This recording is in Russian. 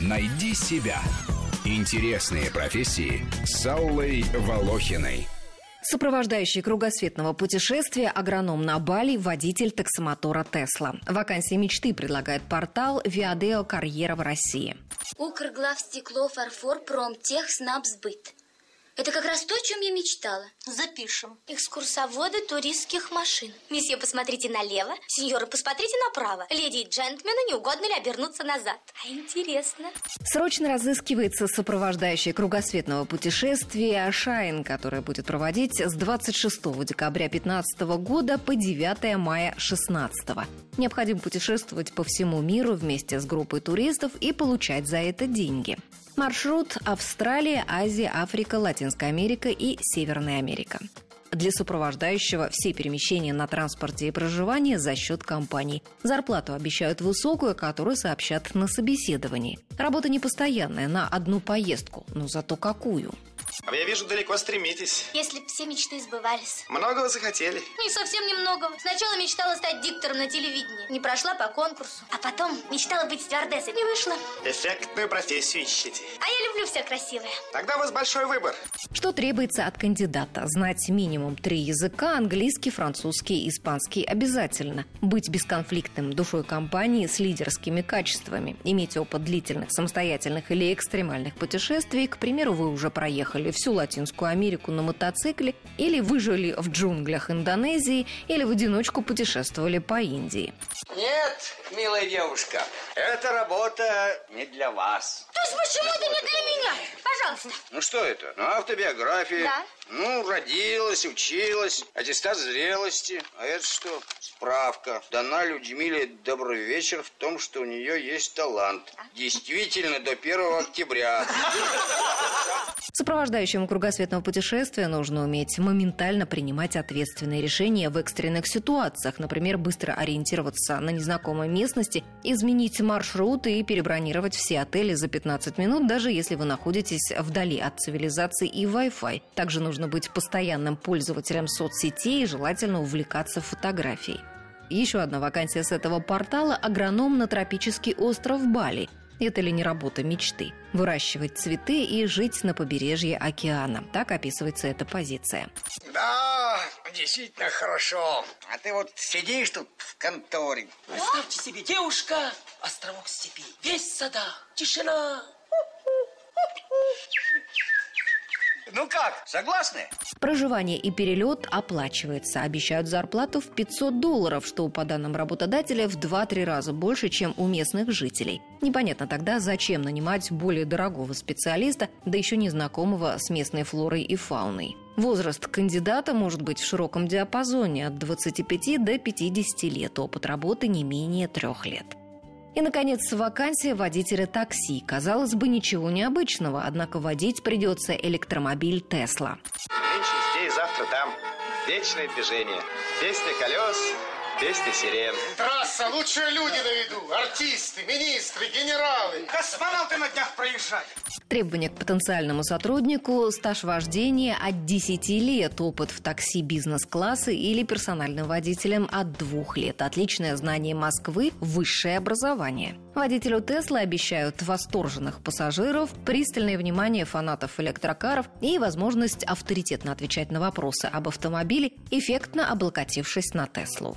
Найди себя. Интересные профессии с Аллой Волохиной. Сопровождающий кругосветного путешествия, агроном на Бали, водитель таксомотора Тесла. Вакансии мечты предлагает портал Виадео Карьера в России. Укрглав стекло, фарфор, промтех, снабсбыт. Это как раз то, о чем я мечтала. Запишем. Экскурсоводы туристских машин. Месье, посмотрите налево. Сеньоры, посмотрите направо. Леди и джентльмены, не угодно ли обернуться назад? А интересно. Срочно разыскивается сопровождающий кругосветного путешествия Шайн, которое будет проводить с 26 декабря 2015 года по 9 мая 2016. Необходимо путешествовать по всему миру вместе с группой туристов и получать за это деньги. Маршрут Австралия, Азия, Африка, Латинская Америка и Северная Америка. Для сопровождающего все перемещения на транспорте и проживание за счет компаний. Зарплату обещают высокую, которую сообщат на собеседовании. Работа непостоянная, на одну поездку, но зато какую – а я вижу, далеко стремитесь. Если б все мечты сбывались. Многого захотели. Не совсем немного. Сначала мечтала стать диктором на телевидении. Не прошла по конкурсу. А потом мечтала быть стюардессой. Не вышла. Эффектную профессию ищете. А я люблю все красивое. Тогда у вас большой выбор. Что требуется от кандидата? Знать минимум три языка – английский, французский, испанский – обязательно. Быть бесконфликтным, душой компании с лидерскими качествами. Иметь опыт длительных, самостоятельных или экстремальных путешествий. К примеру, вы уже проехали проехали всю Латинскую Америку на мотоцикле, или выжили в джунглях Индонезии, или в одиночку путешествовали по Индии. Нет, милая девушка, эта работа не для вас. То есть почему это не для меня? Пожалуйста. Ну что это? Ну, автобиография. Да. Ну, родилась, училась, аттестат зрелости. А это что? Справка. Дана Людмиле добрый вечер в том, что у нее есть талант. Действительно, до 1 октября. Сопровождающему кругосветного путешествия нужно уметь моментально принимать ответственные решения в экстренных ситуациях, например, быстро ориентироваться на незнакомой местности, изменить маршрут и перебронировать все отели за 15 минут, даже если вы находитесь вдали от цивилизации и Wi-Fi. Также нужно быть постоянным пользователем соцсетей и желательно увлекаться фотографией. Еще одна вакансия с этого портала – агроном на тропический остров Бали – это ли не работа мечты? Выращивать цветы и жить на побережье океана. Так описывается эта позиция. Да, действительно хорошо. А ты вот сидишь тут в конторе. Представьте себе, девушка, островок степи, весь сада, тишина. Ну как, согласны? Проживание и перелет оплачивается. Обещают зарплату в 500 долларов, что, по данным работодателя, в 2-3 раза больше, чем у местных жителей. Непонятно тогда, зачем нанимать более дорогого специалиста, да еще незнакомого с местной флорой и фауной. Возраст кандидата может быть в широком диапазоне от 25 до 50 лет, опыт работы не менее трех лет. И, наконец, вакансия водителя такси. Казалось бы, ничего необычного, однако водить придется электромобиль «Тесла». Нынче здесь, завтра там. Вечное движение. Песня колес, песня сирен. Трасса, лучшие люди на виду. Артисты, министры, генералы. Космонавты на днях проезжали. Требования к потенциальному сотруднику – стаж вождения от 10 лет, опыт в такси бизнес-класса или персональным водителем от 2 лет, отличное знание Москвы, высшее образование. Водителю Тесла обещают восторженных пассажиров, пристальное внимание фанатов электрокаров и возможность авторитетно отвечать на вопросы об автомобиле, эффектно облокотившись на Теслу.